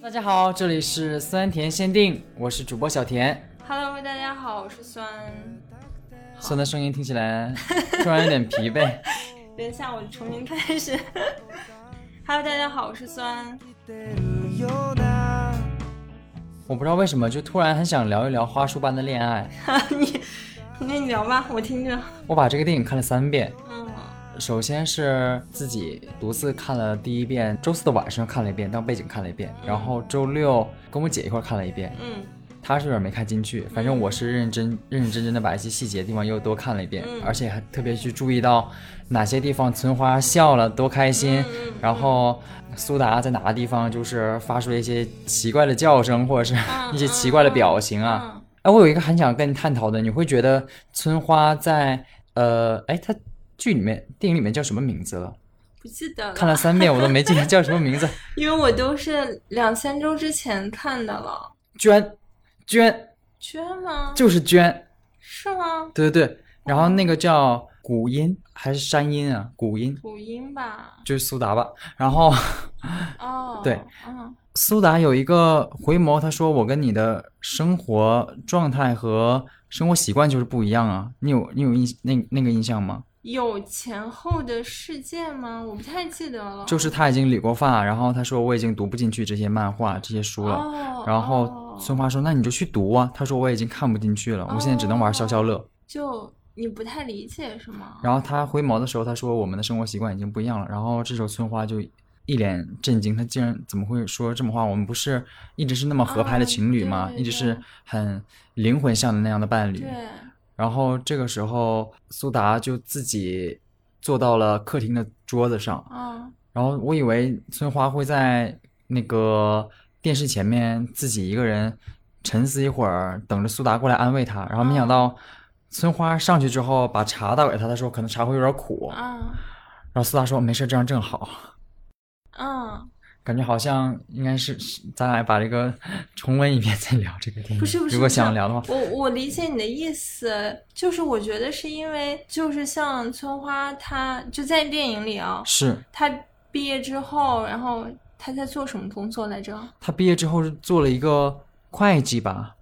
大家好，这里是酸甜限定，我是主播小甜。Hello，大家好，我是酸。酸的声音听起来突然有点疲惫。等一下，我重新开始。Hello，大家好，我是酸。我不知道为什么，就突然很想聊一聊《花束般的恋爱》。你，那你聊吧，我听着。我把这个电影看了三遍。嗯，首先是自己独自看了第一遍，周四的晚上看了一遍，当背景看了一遍，然后周六跟我姐一块看了一遍。嗯。她是有点没看进去，反正我是认真认认真真的把一些细节的地方又多看了一遍，嗯而且还特别去注意到哪些地方村花笑了多开心，嗯然后苏达在哪个地方就是发出了一些奇怪的叫声，或者是嗯 一些奇怪的表情啊。嗯哎，我有一个很想跟你探讨的，你会觉得村花在呃，哎，她剧里面电影里面叫什么名字了？不记得了，看了三遍我都没记得叫什么名字。因为我都是两三周之前看的了。娟，娟娟吗？就是娟，是吗？对对对。然后那个叫古音还是山音啊？古音古音吧。就是苏达吧。然后哦。对。嗯苏达有一个回眸，他说：“我跟你的生活状态和生活习惯就是不一样啊。”你有你有印那那个印象吗？有前后的事件吗？我不太记得了。就是他已经理过发，然后他说我已经读不进去这些漫画这些书了。哦。然后哦村花说：“那你就去读啊。”他说：“我已经看不进去了，我现在只能玩消消乐。就你不太理解是吗？然后他回眸的时候，他说：“我们的生活习惯已经不一样了。”然后这时候村花就一脸震惊，他竟然怎么会说这么话？我们不是一直是那么合拍的情侣吗？一直是很灵魂像的那样的伴侣。对，然后这个时候，苏达就自己坐到了客厅的桌子上，嗯然后我以为村花会在那个电视前面自己一个人沉思一会儿，等着苏达过来安慰她。然后没想到村花上去之后，把茶倒给他，他说可能茶会有点苦。嗯然后苏达说没事，这样正好。嗯，感觉好像应该是是咱俩把这个 重温一遍再聊这个电影。不是不是，如果想聊的话，我我理解你的意思，就是我觉得是因为就是像村花，她就在电影里啊，是她毕业之后，然后她在做什么工作来着？他毕业之后是做了一个会计吧，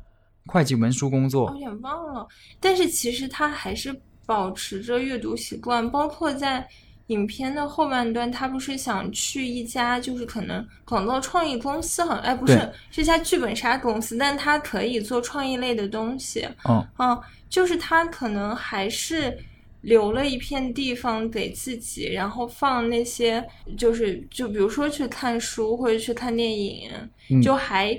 会计文书工我作有。点忘了，但是其实她还是保持着阅读习惯，包括在。影片的后半段，他不是想去一家就是可能广告创意公司，好像哎不是对是一家剧本杀公司，但他可以做创意类的东西。嗯，嗯，就是他可能还是留了一片地方给自己，然后放那些就是就比如说去看书或者去看电影，嗯就还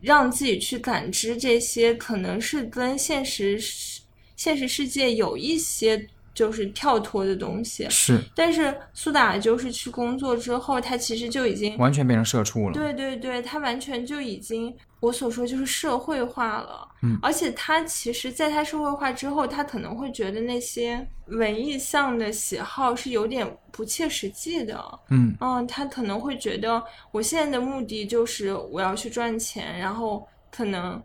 让自己去感知这些可能是跟现实世现实世界有一些就是跳脱的东西。是但是苏打就是去工作之后，他其实就已经完全变成社畜了。对对对，他完全就已经我所说就是社会化了。嗯而且他其实，在他社会化之后，他可能会觉得那些文艺向的喜好是有点不切实际的。嗯，嗯，他可能会觉得我现在的目的就是我要去赚钱，然后可能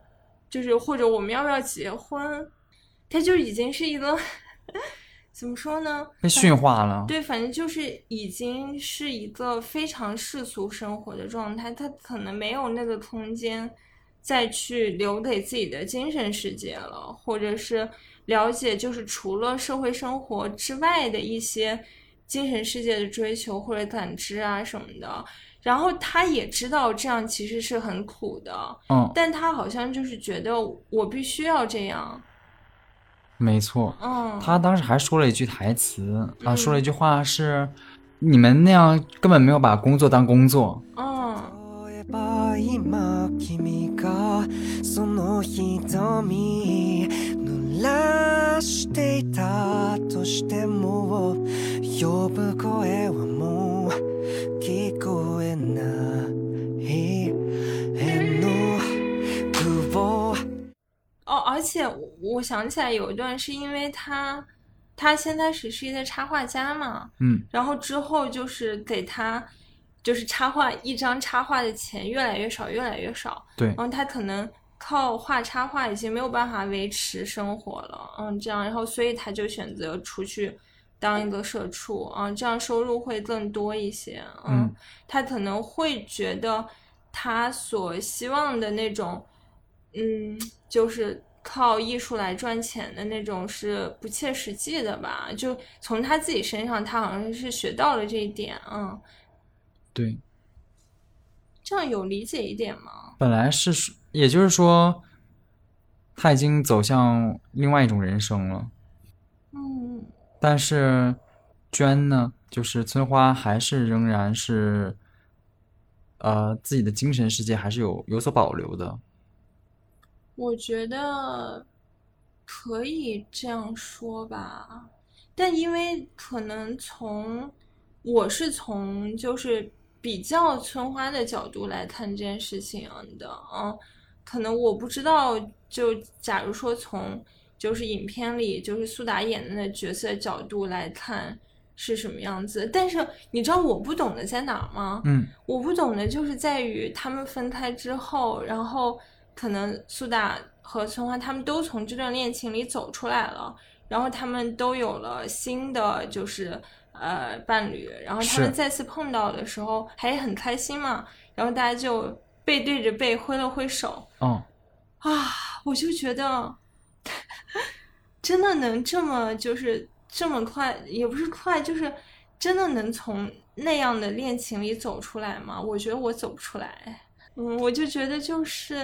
就是或者我们要不要结婚，他就已经是一个怎么说呢？被驯化了。对，反正就是已经是一个非常世俗生活的状态，他可能没有那个空间再去留给自己的精神世界了，或者是了解就是除了社会生活之外的一些精神世界的追求或者感知啊什么的。然后他也知道这样其实是很苦的，嗯，但他好像就是觉得我必须要这样，没错。嗯，他当时还说了一句台词啊，嗯说了一句话是：“你们那样根本没有把工作当工作。嗯。而且我我想起来有一段是因为他，他先开始是一个插画家嘛，嗯，然后之后就是给他，就是插画一张插画的钱越来越少，越来越少，对然后他可能靠画插画已经没有办法维持生活了，嗯，这样，然后所以他就选择出去当一个社畜啊，这样收入会更多一些。嗯，他可能会觉得他所希望的那种，嗯，就是靠艺术来赚钱的那种是不切实际的吧？就从他自己身上，他好像是学到了这一点。嗯，对，这样有理解一点吗？本来是，也就是说，他已经走向另外一种人生了。嗯但是娟呢，就是村花，还是仍然是，呃，自己的精神世界还是有有所保留的。我觉得可以这样说吧，但因为可能从我是从就是比较村花的角度来看这件事情的，嗯，可能我不知道，就假如说从就是影片里就是苏打演的那角色角度来看是什么样子，但是你知道我不懂的在哪儿吗？嗯。我不懂的就是在于他们分开之后，然后可能苏打和村花他们都从这段恋情里走出来了，然后他们都有了新的就是呃伴侣，然后他们再次碰到的时候还很开心嘛，然后大家就背对着背挥了挥手嗯，啊，我就觉得 真的能这么就是这么快，也不是快，就是真的能从那样的恋情里走出来吗？我觉得我走不出来。嗯，我就觉得就是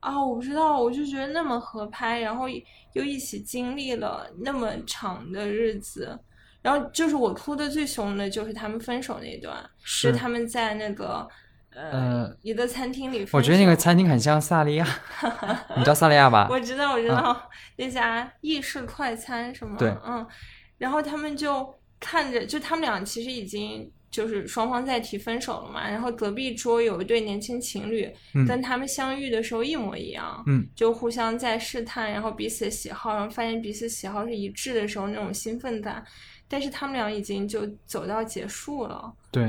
啊，我不知道，我就觉得那么合拍，然后又一起经历了那么长的日子，然后就是我哭的最凶的就是他们分手那段，是他们在那个呃呃一个餐厅里。我觉得那个餐厅很像萨利亚，你知道萨利亚吧？我知道，我知道、那家意式快餐是吗？对嗯，然后他们就看着，就他们俩其实已经就是双方在提分手了嘛，然后隔壁桌有一对年轻情侣，嗯跟他们相遇的时候一模一样，嗯，就互相在试探，然后彼此的喜好，然后发现彼此喜好是一致的时候那种兴奋感，但是他们俩已经就走到结束了。对，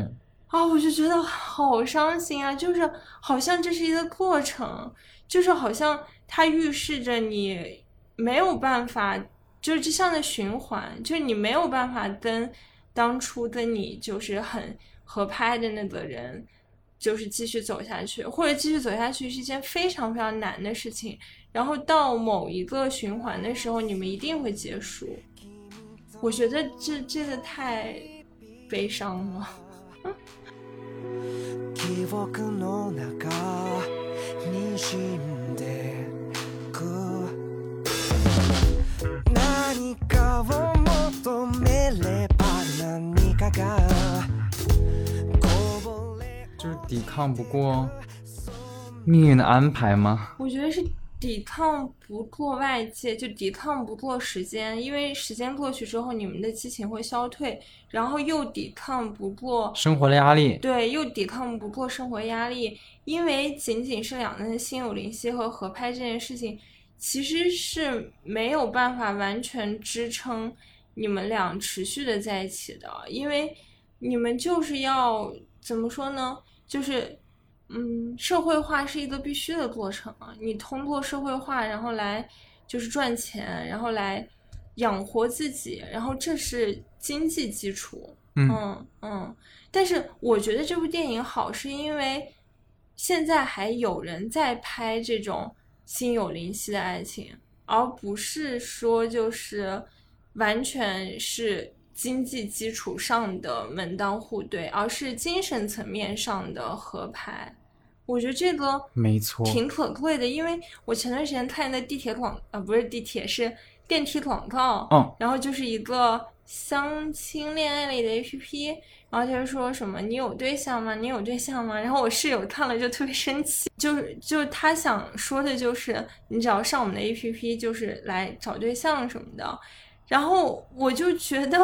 啊，我就觉得好伤心啊！就是好像这是一个过程，就是好像它预示着你没有办法，就是这像在循环，就是你没有办法跟当初跟你就是很合拍的那个人，就是继续走下去，或者继续走下去是一件非常非常难的事情。然后到某一个循环的时候，你们一定会结束。我觉得这这个太悲伤了。抗不过命运的安排吗？我觉得是抵抗不过外界，就抵抗不过时间，因为时间过去之后，你们的激情会消退，然后又抵抗不过，生活的压力，对，又抵抗不过生活压力，因为仅仅是两个人心有灵犀和合拍这件事情，其实是没有办法完全支撑你们俩持续的在一起的，因为你们就是要怎么说呢？就是嗯，社会化是一个必须的过程啊。你通过社会化，然后来就是赚钱，然后来养活自己，然后这是经济基础。嗯嗯嗯。但是我觉得这部电影好，是因为现在还有人在拍这种心有灵犀的爱情，而不是说就是完全是经济基础上的门当户对，而是精神层面上的合拍。我觉得这个没错挺可贵的，因为我前段时间看的地铁广啊，不是地铁，是电梯广告，嗯然后就是一个相亲恋爱类的 APP，然后就是说什么你有对象吗？你有对象吗？然后我室友看了就特别生气，就是就他想说的就是你只要上我们的 APP，就是来找对象什么的，然后我就觉得，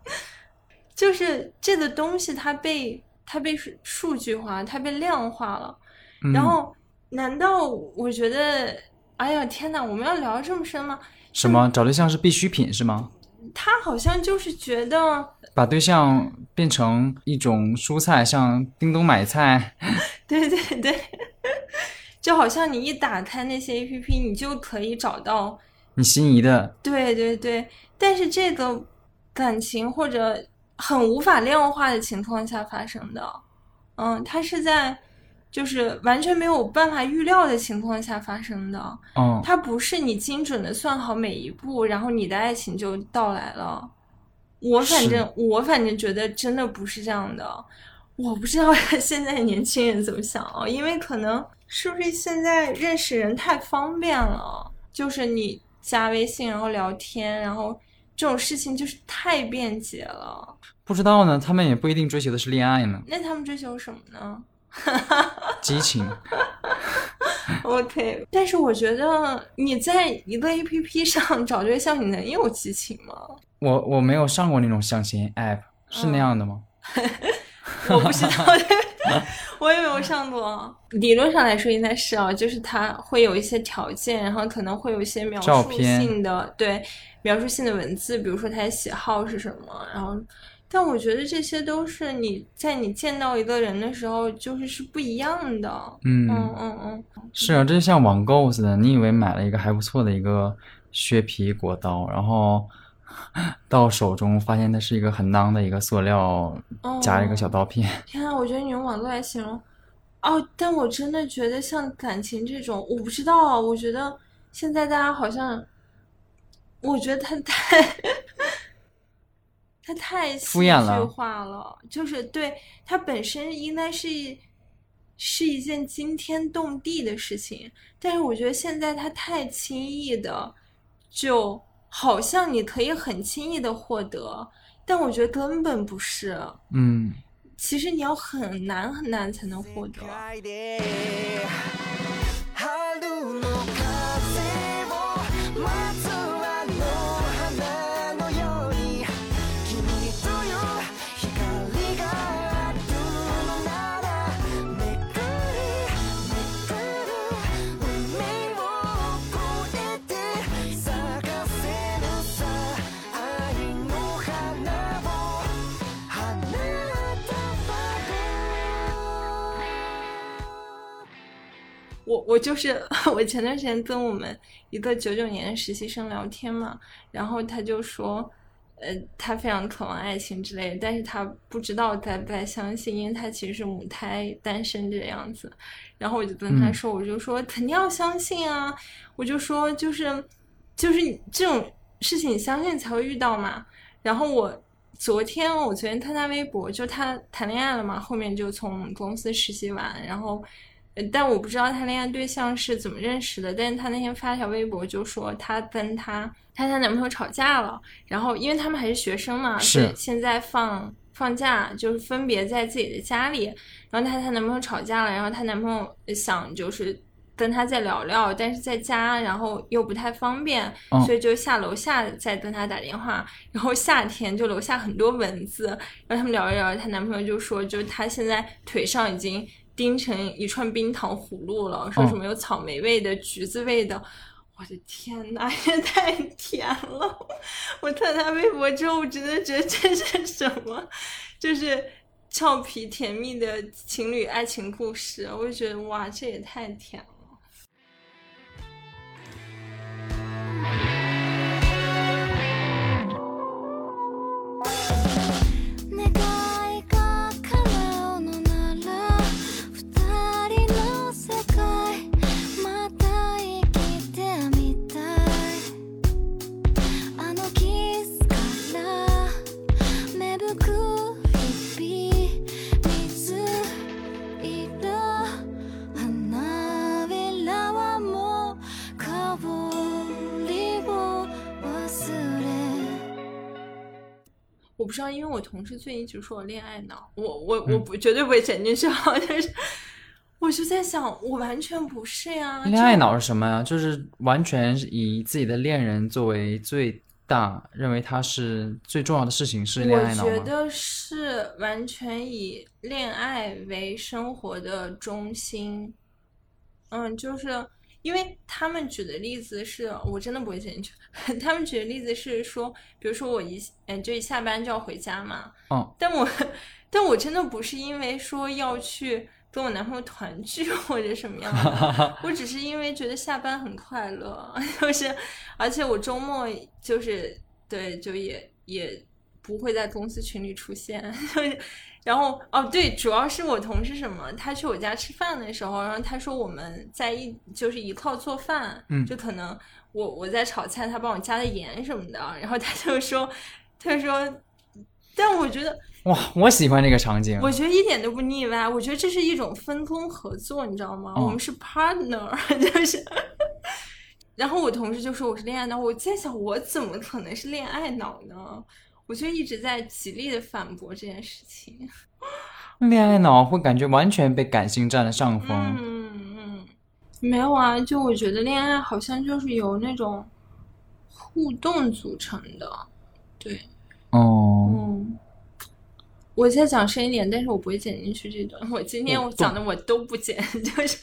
就是这个东西它被它被数数据化，它被量化了。嗯然后，难道我觉得，哎呀天哪，我们要聊这么深吗？什么找对象是必需品是吗？他好像就是觉得，把对象变成一种蔬菜，像叮咚买菜，对 对对，就好像你一打开那些 APP，你就可以找到，你心仪的，对对对。但是这个感情或者很无法量化的情况下发生的。嗯，它是在就是完全没有办法预料的情况下发生的。嗯，它不是你精准的算好每一步，然后你的爱情就到来了。我反正我反正觉得真的不是这样的。我不知道 现在年轻人怎么想啊，因为可能是不是现在认识人太方便了，就是你加微信然后聊天，然后这种事情就是太便捷了。不知道呢，他们也不一定追求的是恋爱呢，那他们追求什么呢？激情。OK，但是我觉得你在一个 APP 上 找对象，你能有激情吗？我我没有上过那种相亲 app，是那样的吗？我不知道，我也没有上过。理论上来说应该是啊，就是它会有一些条件，然后可能会有一些描述性的对描述性的文字，比如说他的喜好是什么，然后。但我觉得这些都是你在你见到一个人的时候，就是是不一样的。嗯嗯嗯嗯，是啊，这就像网购似的，你以为买了一个还不错的一个削皮果刀，然后 到手中发现它是一个很囊的一个塑料夹一个小刀片。天啊，我觉得你用网络来形容，哦，但我真的觉得像感情这种，我不知道啊，我觉得现在大家好像，我觉得他太，他太戏敷衍了剧化了，就是对他本身应该是是一件惊天动地的事情，但是我觉得现在他太轻易的，就好像你可以很轻易的获得，但我觉得根本不是。嗯，其实你要很难很难才能获得。我我就是 我前段时间跟我们一个九九年的实习生聊天嘛，然后他就说，呃，他非常渴望爱情之类的，但是他不知道该不该相信，因为他其实是母胎单身这个样子。然后我就跟他嗯说，我就说肯定要相信啊，我就说就是就是这种事情你相信才会遇到嘛。然后我昨天我昨天看他微博，就他谈恋爱了嘛，后面就从公司实习完，然后。呃但我不知道他恋爱对象是怎么认识的，但是他那天发条微博就说他跟他他她男朋友吵架了，然后因为他们还是学生嘛，是所以现在放放假就是分别在自己的家里，然后她她男朋友吵架了，然后她男朋友想就是跟她再聊聊，但是在家然后又不太方便，嗯所以就下楼下再跟她打电话，然后夏天就楼下很多蚊子，然后他们聊一聊，她男朋友就说，就是他现在腿上已经钉成一串冰糖葫芦了，说什么有草莓味的、橘子味的。我的天呐，也太甜了！我看他微博之后，我真的觉得这是什么？就是俏皮甜蜜的情侣爱情故事，我就觉得哇，这也太甜不知道，因为我同事最近一直说我恋爱脑，我我我不绝对不会剪进去啊，就是我就在想，我完全不是呀。恋爱脑是什么呀？就是完全以自己的恋人作为最大，认为他是最重要的事情是恋爱脑吗？我觉得是完全以恋爱为生活的中心。嗯，就是因为他们举的例子是我真的不会剪进去。他们举的例子是说，比如说我一嗯就一下班就要回家嘛，嗯，但我但我真的不是因为说要去跟我男朋友团聚或者什么样的，我只是因为觉得下班很快乐，就是而且我周末就是对就也也不会在公司群里出现。然后哦对，主要是我同事什么，他去我家吃饭的时候，然后他说我们在一就是一块儿做饭，嗯就可能我我在炒菜，他帮我加的盐什么的，然后他就说他就说，但我觉得哇，我喜欢这个场景。我觉得一点都不腻歪，我觉得这是一种分工合作，你知道吗？哦我们是 partner，就是。然后我同事就说我是恋爱脑，我在想我怎么可能是恋爱脑呢？我就一直在极力的反驳这件事情。恋爱脑会感觉完全被感性占了上风。嗯嗯，没有啊，就我觉得恋爱好像就是由那种互动组成的。对，哦，嗯，我再讲深一点，但是我不会剪进去这段。我今天我我讲的我都不剪，就是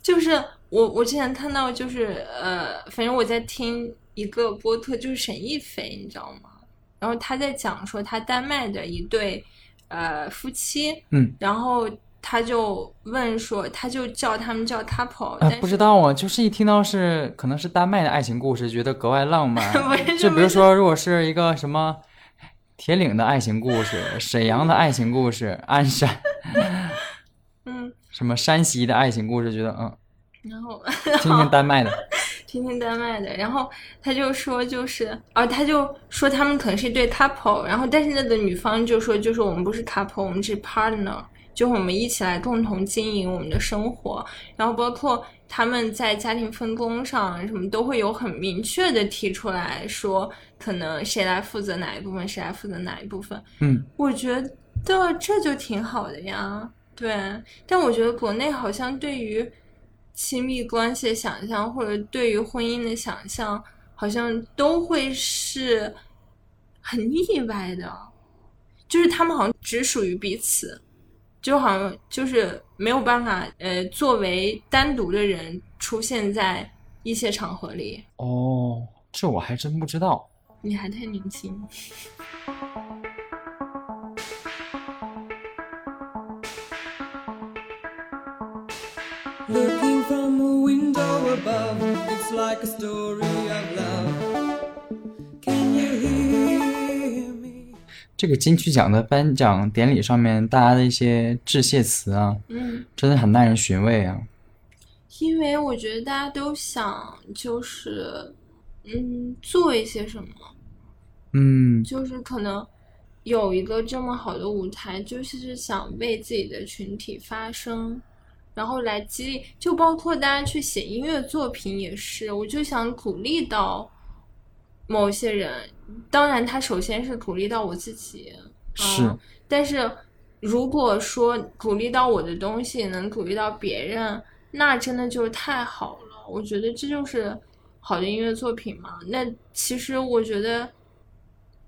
就是我我之前看到就是呃，反正我在听一个播客，就是沈亦菲，你知道吗？然后他在讲说他丹麦的一对呃夫妻，嗯，然后他就问说，他就叫他们叫 couple，、啊但，不知道啊，就是一听到是可能是丹麦的爱情故事，觉得格外浪漫。就比如说，如果是一个什么铁岭的爱情故事、沈阳的爱情故事、鞍山 嗯，什么山西的爱情故事，觉得嗯，然后听听丹麦的，听听丹麦的，然后他就说就是，啊，他就说他们可能是一对 couple，然后但是那个女方就说就是我们不是 couple，我们是 partner，就我们一起来共同经营我们的生活，然后包括他们在家庭分工上什么都会有很明确的提出来说，可能谁来负责哪一部分，谁来负责哪一部分，嗯，我觉得这就挺好的呀，对。但我觉得国内好像对于亲密关系的想象，或者对于婚姻的想象，好像都会是很意外的，就是他们好像只属于彼此，就好像就是没有办法呃作为单独的人出现在一些场合里。哦，这我还真不知道。你还太年轻。above, it's like a story of love. Can you hear me? 这个金曲奖的颁奖典礼上面，大家的一些致谢词啊，嗯，真的很耐人寻味啊。因为我觉得大家都想就是嗯做一些什么。嗯，就是可能有一个这么好的舞台，就是想为自己的群体发声，然后来激励，就包括大家去写音乐作品也是，我就想鼓励到某些人。当然，他首先是鼓励到我自己，是嗯但是如果说鼓励到我的东西能鼓励到别人，那真的就是太好了。我觉得这就是好的音乐作品嘛。那其实我觉得。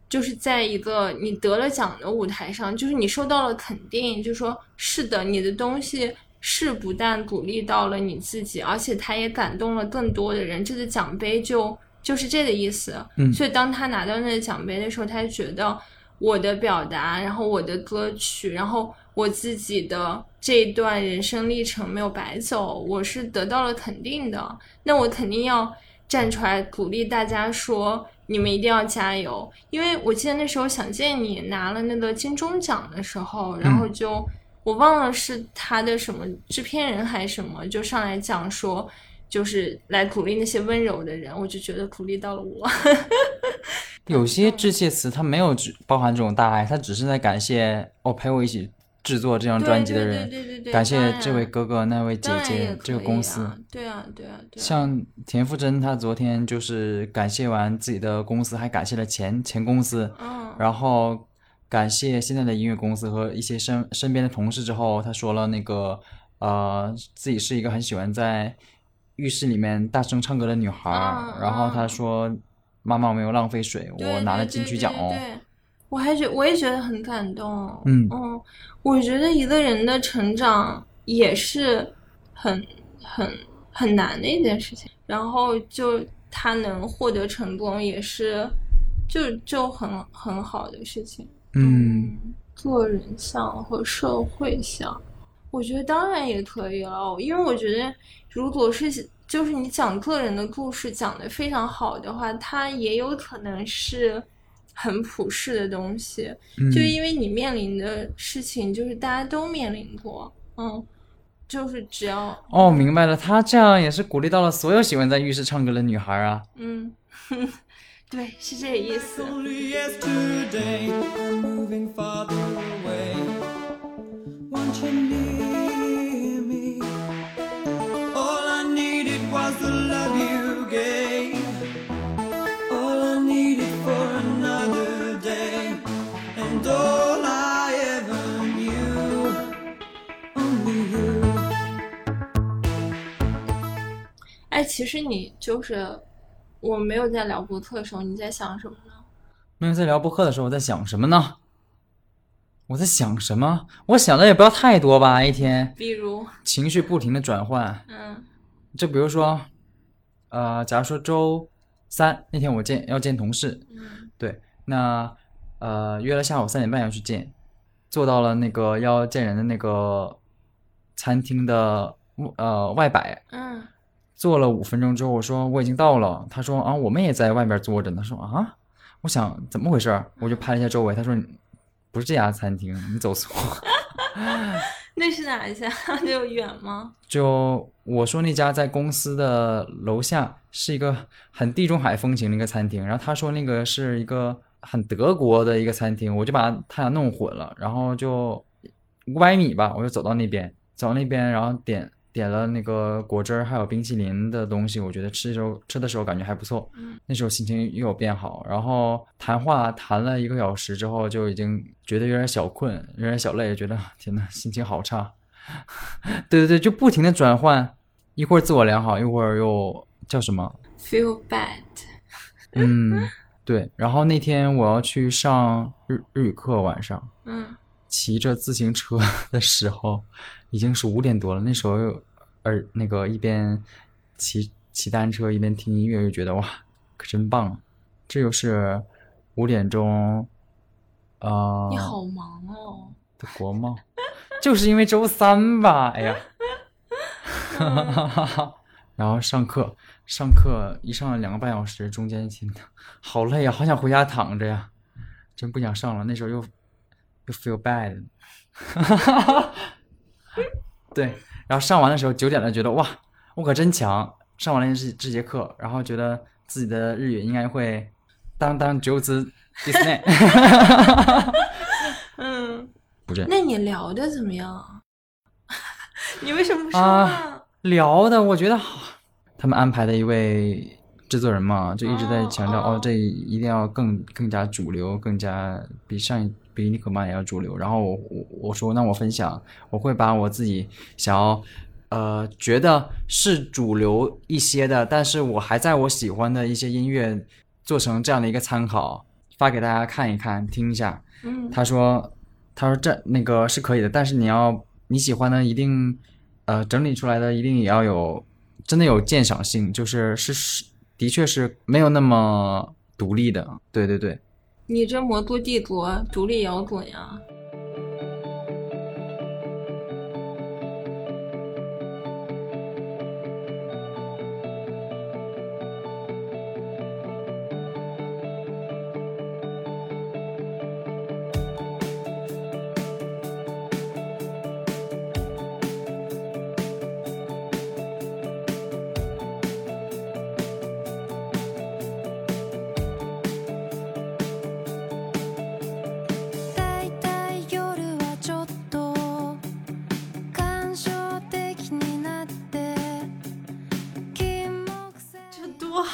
就是在一个你得了奖的舞台上，就是你受到了肯定，就说是的，你的东西是不但鼓励到了你自己，而且他也感动了更多的人。这个奖杯就就是这个意思。嗯所以当他拿到那个奖杯的时候，他就觉得我的表达，然后我的歌曲，然后我自己的这一段人生历程没有白走，我是得到了肯定的。那我肯定要站出来鼓励大家说。你们一定要加油，因为我记得那时候想见你拿了那个金钟奖的时候，然后就我忘了是他的什么制片人还是什么，就上来讲说，就是来鼓励那些温柔的人，我就觉得鼓励到了我。有些致谢词它没有包含这种大爱，它只是在感谢哦陪我一起制作这张专辑的人，对对对对对感谢这位哥哥、那位姐姐、这个公司。啊对啊，对啊，对啊。像田馥甄，他昨天就是感谢完自己的公司，还感谢了前前公司，嗯，然后感谢现在的音乐公司和一些身身边的同事之后，他说了那个呃自己是一个很喜欢在浴室里面大声唱歌的女孩然后她嗯说妈妈没有浪费水，我拿了金曲奖哦。对对我还觉我也觉得很感动。嗯嗯，我觉得一个人的成长也是很很很难的一件事情，然后就他能获得成功，也是就就很很好的事情。嗯，个人像和社会像，我觉得当然也可以了，因为我觉得如果是就是你讲个人的故事讲得非常好的话，它也有可能是很普世的东西，嗯。就因为你面临的事情就是大家都面临过，嗯，就是只要哦，明白了，他这样也是鼓励到了所有喜欢在浴室唱歌的女孩啊。嗯，对，是这个意思。哎，其实你就是。我没有在聊博客的时候，你在想什么呢？没有在聊博客的时候，我在想什么呢？我在想什么？我想的也不要太多吧，一天比如，情绪不停的转换。嗯就比如说，呃，假如说周三那天我见要见同事，嗯对，那呃约了下午三点半要去见，坐到了那个要见人的那个餐厅的呃外摆，嗯坐了五分钟之后，我说我已经到了，他说啊我们也在外边坐着呢，说啊，我想怎么回事，我就拍了一下周围，他说不是这家餐厅，你走错。那是哪一家？就远吗？就我说那家在公司的楼下是一个很地中海风情的一个餐厅，然后他说那个是一个很德国的一个餐厅，我就把他俩弄混了，然后就五百米吧，我就走到那边，走到那边，然后点点了那个果汁儿还有冰淇淋的东西，我觉得吃的时候吃的时候感觉还不错，嗯那时候心情又有变好，然后谈话谈了一个小时之后，就已经觉得有点小困，有点小累，觉得天呐，心情好差。对对对，就不停的转换，一会儿自我良好，一会儿又叫什么？Feel bad。嗯，对。然后那天我要去上日日语课，晚上嗯骑着自行车的时候，已经是五点多了。那时候又耳那个一边骑骑单车一边听音乐，就觉得哇，可真棒！这就是五点钟，呃，你好忙哦。的国贸，就是因为周三吧，哎呀，然后上课，上课一上了两个半小时，中间真的好累呀，好想回家躺着呀，真不想上了。那时候又又 feel bad，对，然后上完的时候九点了，觉得哇，我可真强，上完了这这节课，然后觉得自己的日语应该会当当九子 Disney，嗯，不是。那你聊的怎么样啊？你为什么不说啊话？聊的，我觉得好。他们安排的一位制作人嘛，就一直在强调哦这一定要更更加主流，更加比上一比尼可曼也要主流。然后我我我说，那我分享，我会把我自己想要呃觉得是主流一些的，但是我还在我喜欢的一些音乐做成这样的一个参考，发给大家看一看，听一下。嗯他说，他说这那个是可以的，但是你要你喜欢的一定，呃，整理出来的一定也要有真的有鉴赏性，就是是是的确是没有那么独立的，对对对，你这魔都帝国独立摇滚呀？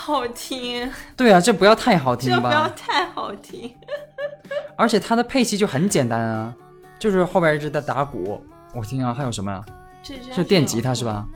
好听！对啊，这不要太好听吧这不要？太好听。而且它的配器就很简单啊，就是后边一直在打鼓，我听啊，还有什么呀、这是电吉他是吧？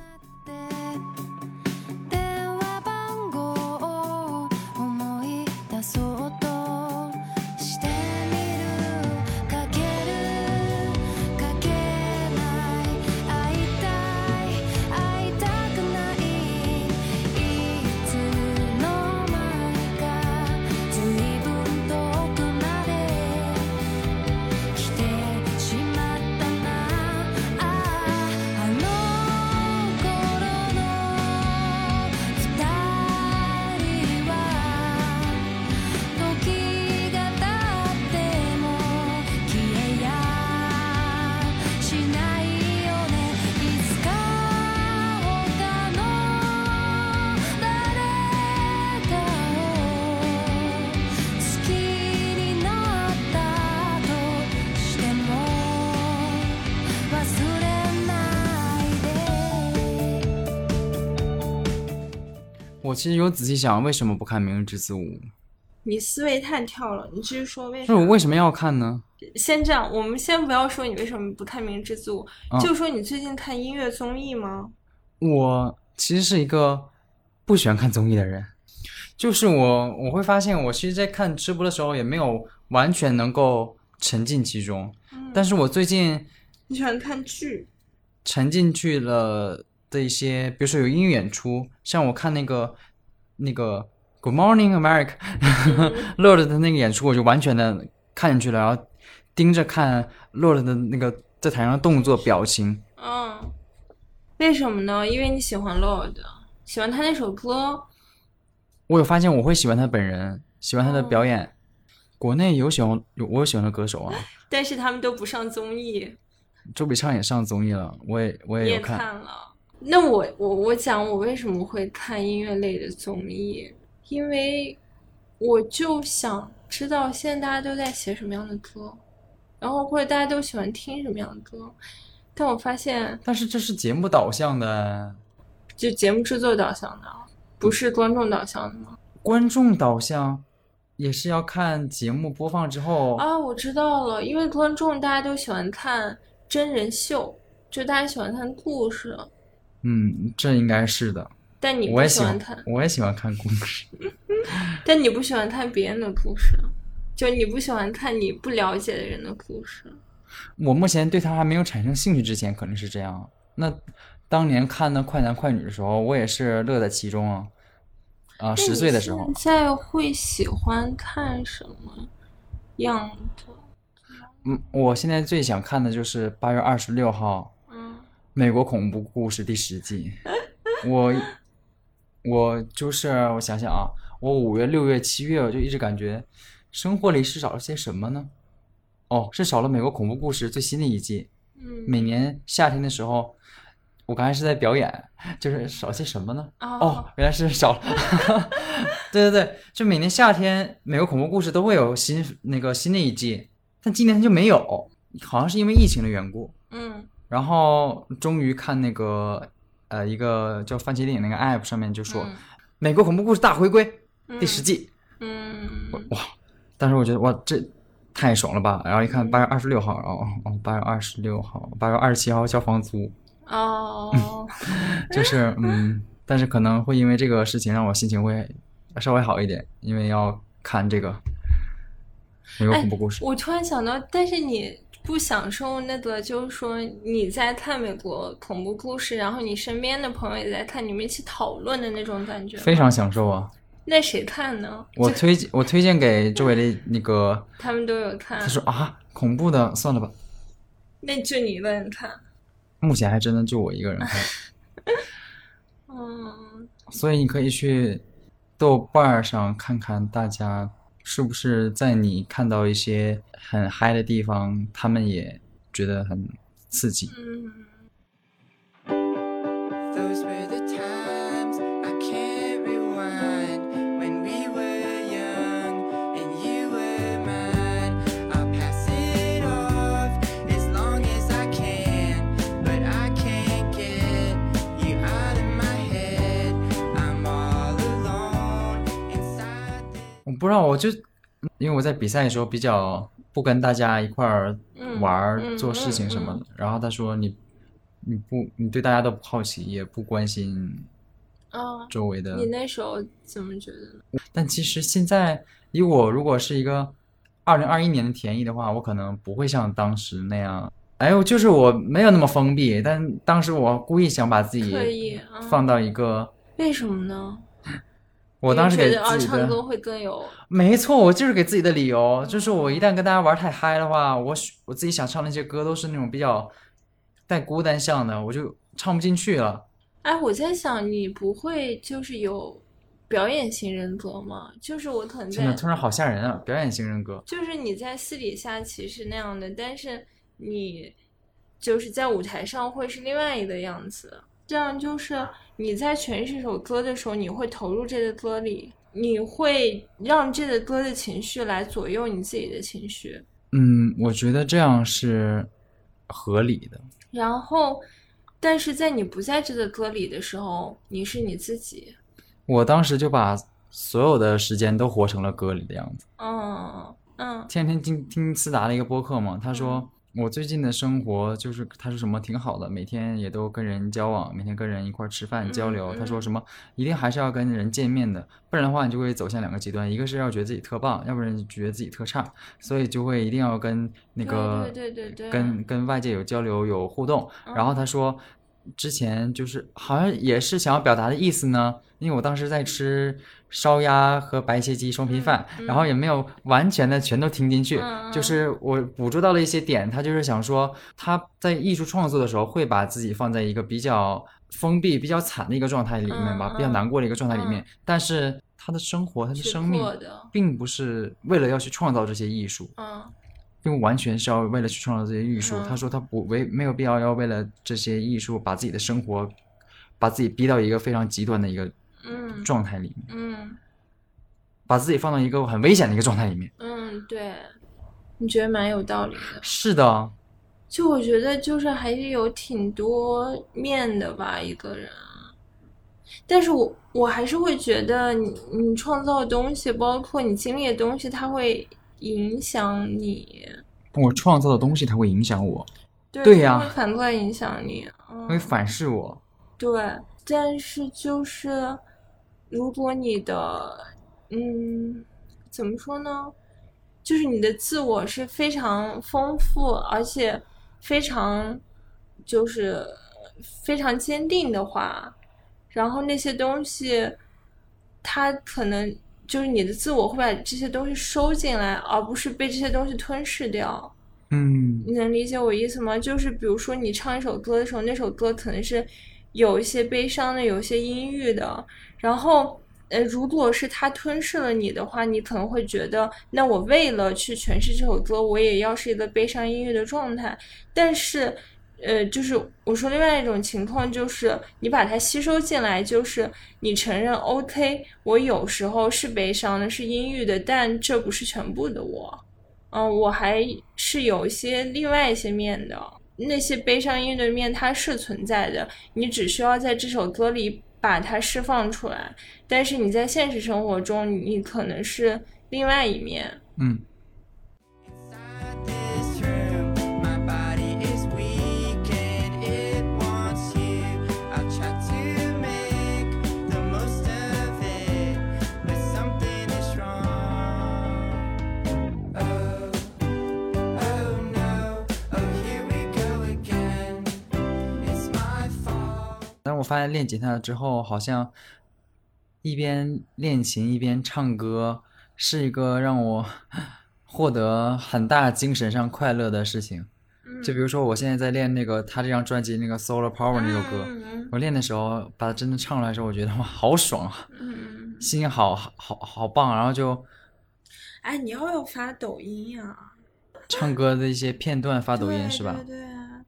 我其实有仔细想，为什么不看《明日之子五》？你思维太跳了，你继续说为啥那？我为什么要看呢？先这样，我们先不要说你为什么不看《明日之子五》，啊就说你最近看音乐综艺吗？我其实是一个不喜欢看综艺的人，就是我我会发现，我其实，在看直播的时候也没有完全能够沉浸其中，但是我最近你喜欢看剧？沉浸去了的一些，比如说有音乐演出，像我看那个那个 Good Morning America 乐乐的那个演出，我就完全的看进去了，然后盯着看乐乐的那个在台上的动作表情。嗯，为什么呢？因为你喜欢 Lord，喜欢他那首歌。我有发现我会喜欢他本人，喜欢他的表演。国内有喜欢有我有喜欢的歌手啊，但是他们都不上综艺，周笔畅也上综艺了，我也我也。看了。那我我我讲我为什么会看音乐类的综艺，因为我就想知道现在大家都在写什么样的歌，然后或者大家都喜欢听什么样的歌。但我发现，但是这是节目导向的，就节目制作导向的，不是观众导向的吗？观众导向也是要看节目播放之后。啊，我知道了，因为观众大家都喜欢看真人秀，就大家喜欢看故事，嗯，这应该是的。但你不我也喜欢看，，我也喜欢看故事。但你不喜欢看别人的故事，就你不喜欢看你不了解的人的故事。我目前对他还没有产生兴趣之前，可能是这样。那当年看那《快男快女》的时候，我也是乐在其中啊。啊，十岁的时候现，在会喜欢看什么样的？嗯，我现在最想看的就是八月二十六号嗯《美国恐怖故事》第十季。我我就是我想想啊，我五月、六月、七月，我就一直感觉生活里是少了些什么呢？哦，是少了《美国恐怖故事》最新的一季。嗯每年夏天的时候，我刚才是在表演，就是少些什么呢？哦哦，原来是少了。对对对，就每年夏天美国恐怖故事都会有新那个新的一季，但今年它就没有，好像是因为疫情的缘故。嗯然后终于看那个呃一个叫番茄电影那个 app 上面就说、嗯美国恐怖故事大回归第十季，嗯哇！当时我觉得哇这。太爽了吧！然后一看八月二十六号，哦哦，八月二十六号，八月二十七号交房租，哦，就是嗯，但是可能会因为这个事情让我心情会稍微好一点，因为要看这个美国恐怖故事。我突然想到，但是你不享受那个，就是说你在看美国恐怖故事，然后你身边的朋友也在看，你们一起讨论的那种感觉非常享受啊！那谁看呢？我推荐我推荐给周围的那个，他们都有看他，说啊，恐怖的算了吧，那就你一个人看。目前还真的就我一个人看，嗯，所以你可以去豆瓣上看看大家是不是在你看到一些很嗨的地方，他们也觉得很刺激。嗯，我不知道，我就因为我在比赛的时候比较不跟大家一块儿嗯玩儿、嗯做事情什么的，然后他说你你不你对大家都不好奇，也不关心啊，周围的你，那时候怎么觉得呢？但其实现在以我如果是一个二零二一年的田艺的话，我可能不会像当时那样。哎呦，就是我没有那么封闭，但当时我故意想把自己放到一个，为什么呢？我当时给你觉得啊，自己的唱歌会更有没错，我就是给自己的理由，就是我一旦跟大家玩太嗨的话，我喜我自己想唱那些歌都是那种比较带孤单向的，我就唱不进去了。哎，我在想，你不会就是有表演型人格吗？就是我可能在，真的突然好吓人啊！表演型人格，就是你在私底下其实那样的，但是你就是在舞台上会是另外一个样子。这样就是你在诠释一首歌的时候，你会投入这个歌里，你会让这个歌的情绪来左右你自己的情绪。嗯，我觉得这样是合理的。然后，但是在你不在这个歌里的时候，你是你自己。我当时就把所有的时间都活成了歌里的样子。嗯嗯前两天听听思达的一个播客嘛，他说我最近的生活就是他说什么挺好的，每天也都跟人交往，每天跟人一块儿吃饭交流。嗯他说什么一定还是要跟人见面的，不然的话你就会走向两个极端，一个是要觉得自己特棒，要不然就觉得自己特差，所以就会一定要跟那个对对对跟跟外界有交流有互动。然后他说。之前就是好像也是想要表达的意思呢，因为我当时在吃烧鸭和白切鸡双拼饭，然后也没有完全的全都听进去，嗯就是我捕捉到了一些点，他就是想说他在艺术创作的时候会把自己放在一个比较封闭、比较惨的一个状态里面吧，嗯比较难过的一个状态里面，嗯。但是他的生活、他的生命并不是为了要去创造这些艺术，嗯并不完全是要为了去创造这些艺术。嗯他说他不为没有必要要为了这些艺术把自己的生活，把自己逼到一个非常极端的一个嗯状态里面，嗯把自己放到一个很危险的一个状态里面。嗯，对，你觉得蛮有道理的。是的，就我觉得就是还是有挺多面的吧，一个人。但是我我还是会觉得你你创造的东西，包括你经历的东西，它会影响你。我创造的东西它会影响我，对对呀反过来影响你。嗯，会反噬我。对，但是就是如果你的，嗯，怎么说呢？就是你的自我是非常丰富，而且非常就是非常坚定的话，然后那些东西，它可能就是你的自我会把这些东西收进来，而不是被这些东西吞噬掉。嗯你能理解我意思吗？就是比如说你唱一首歌的时候，那首歌可能是有一些悲伤的，有一些阴郁的，然后呃，如果是它吞噬了你的话，你可能会觉得，那我为了去诠释这首歌，我也要是一个悲伤阴郁的状态。但是，呃，就是我说另外一种情况，就是你把它吸收进来，就是你承认，OK，我有时候是悲伤的，是阴郁的，但这不是全部的我。嗯，我还是有一些另外一些面的，那些悲伤阴郁的面它是存在的，你只需要在这首歌里把它释放出来。但是你在现实生活中，你可能是另外一面。嗯，我发现练吉他之后，好像一边练琴一边唱歌，是一个让我 获得很大精神上快乐的事情。就比如说，我现在在练那个他这张专辑那个《Solar Power》那首歌，嗯我练的时候把它真的唱出来的时候，我觉得哇，好爽啊，嗯，心情好好好好棒，然后就哎，你要不要发抖音呀、唱歌的一些片段发抖音是吧？对对啊。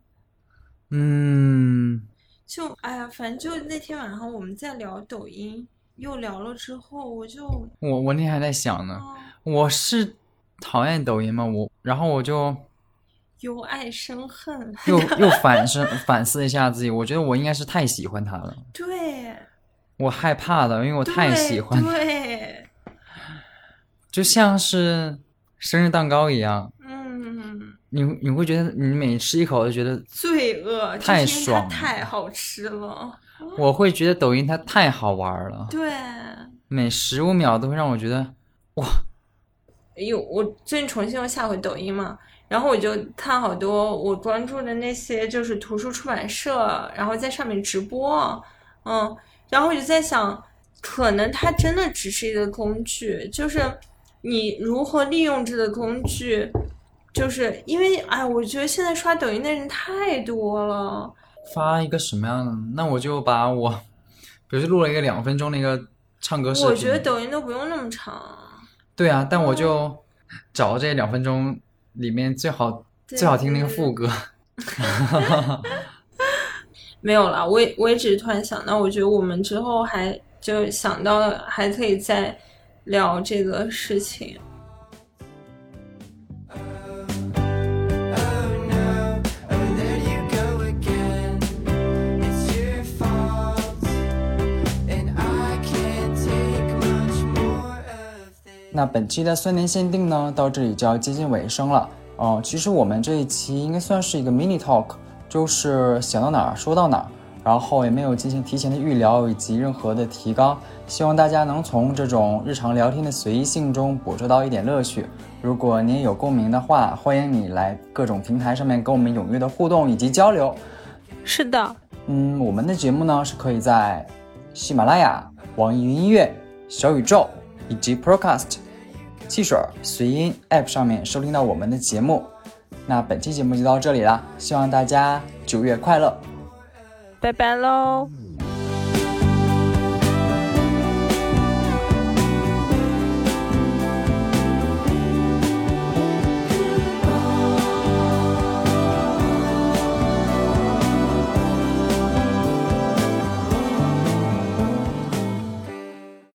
嗯，就哎呀，反正就那天晚上我们在聊抖音，又聊了之后，我就我我那天还在想呢，啊我是讨厌抖音吗？我然后我就。由爱生恨。又又 反思反思一下自己，我觉得我应该是太喜欢他了，对，我害怕的，因为我太喜欢他，对，就像是生日蛋糕一样，嗯，你你会觉得你每吃一口就觉得，罪恶太爽太好吃了。我会觉得抖音它太好玩了，对，每十五秒都会让我觉得哇，有我最近重新又下回抖音嘛，然后我就看好多我关注的那些就是图书出版社，然后在上面直播，嗯，然后我就在想，可能它真的只是一个工具，就是你如何利用这个工具，就是因为哎，我觉得现在刷抖音的人太多了，发一个什么样的？那我就把我，比如说录了一个两分钟的一个唱歌视频，我觉得抖音都不用那么长，对啊，但我就找这两分钟里面最好对最好听那个副歌。没有啦，我也我也只是突然想到，我觉得我们之后还就想到还可以再聊这个事情。那本期的酸年限定呢，到这里就要接近尾声了。哦、其实我们这一期应该算是一个 mini talk，就是想到哪儿说到哪儿，然后也没有进行提前的预聊以及任何的提纲。希望大家能从这种日常聊天的随意性中捕捉到一点乐趣。如果你也有共鸣的话，欢迎你来各种平台上面跟我们踊跃的互动以及交流。是的，嗯，我们的节目呢是可以在喜马拉雅、网易云音乐、小宇宙以及 Procast、汽水、随音 App 上面收听到我们的节目。那本期节目就到这里啦，希望大家九月快乐。拜拜喽。